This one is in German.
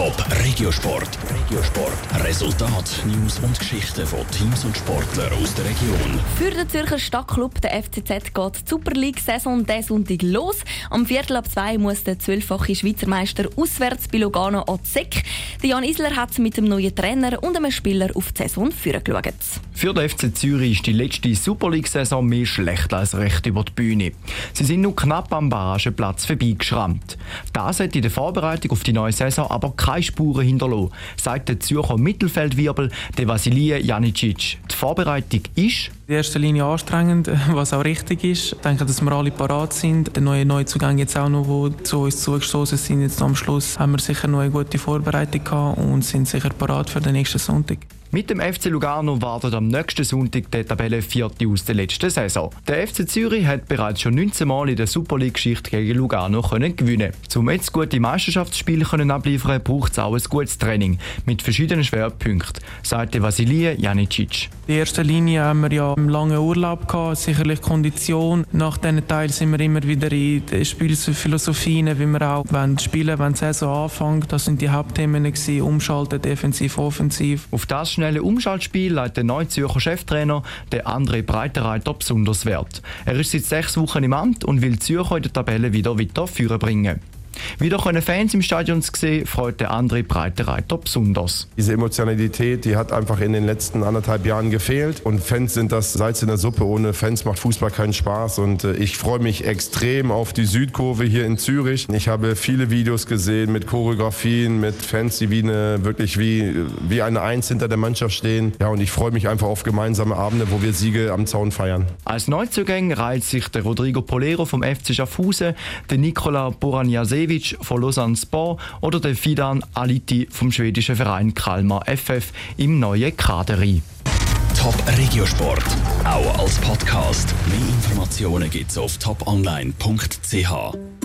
Top Regiosport. Regiosport. Resultat, News und Geschichten von Teams und Sportlern aus der Region. Für den Zürcher Stadtclub, der FCZ, geht die Super League-Saison diesen Sonntag los. Am Viertel ab zwei muss der zwölffache Schweizer Meister auswärts bei Lugano an Zeck. Jan Isler hat mit dem neuen Trainer und einem Spieler auf die Saison geschaut. Für den FC Zürich ist die letzte Super League-Saison mehr schlecht als recht über die Bühne. Sie sind nur knapp am Barrageplatz vorbeigeschrammt. Das hat in der Vorbereitung auf die neue Saison aber keine Spuren hinterlassen, sagt der Zürcher Mittelfeldwirbel der Vasilije Janicic. Die Vorbereitung ist in erster Linie anstrengend, was auch richtig ist. Ich denke, dass wir alle parat sind. Der neue Neuzugänge jetzt auch noch, die zu uns zugestoßen sind, jetzt am Schluss haben wir sicher noch eine gute Vorbereitung gehabt und sind sicher parat für den nächsten Sonntag. Mit dem FC Lugano wartet am nächsten Sonntag der Tabellenvierte aus der letzten Saison. Der FC Zürich hat bereits schon 19 Mal in der Super League-Geschichte gegen Lugano können gewinnen. Um jetzt gute Meisterschaftsspiele können abliefern, braucht es auch ein gutes Training mit verschiedenen Schwerpunkten, sagte Vasilije Janicic. In erster Linie haben wir ja einen langen Urlaub gehabt, sicherlich Kondition. Nach diesen Teil sind wir immer wieder in den Spielphilosophien, wie wir auch wenn spielen, wenn die Saison anfängt. Das sind die Hauptthemen gewesen, umschalten, defensiv, offensiv. Auf das schnelle Umschaltspiel legt der neue Zürcher Cheftrainer, der André Breitereiter, besonders Wert. Er ist seit sechs Wochen im Amt und will Zürcher in der Tabelle wieder weiter führen bringen. Wieder können Fans im Stadion sehen, freut der andere Breitereiter besonders. Diese Emotionalität, die hat einfach in den letzten anderthalb Jahren gefehlt. Und Fans sind das Salz in der Suppe. Ohne Fans macht Fußball keinen Spaß. Und äh, ich freue mich extrem auf die Südkurve hier in Zürich. Ich habe viele Videos gesehen mit Choreografien, mit Fans, die wie eine, wirklich wie, wie eine Eins hinter der Mannschaft stehen. Ja, und ich freue mich einfach auf gemeinsame Abende, wo wir Siege am Zaun feiern. Als Neuzugänge reiht sich der Rodrigo Polero vom FC Schaffhausen, der Nicola Boranjasevic Ibrahimovic von Lausanne Sport oder der Fidan Aliti vom schwedischen Verein Kalmar FF im neuen Kader ein. Top Regiosport, auch als Podcast. Mehr Informationen gibt's auf toponline.ch.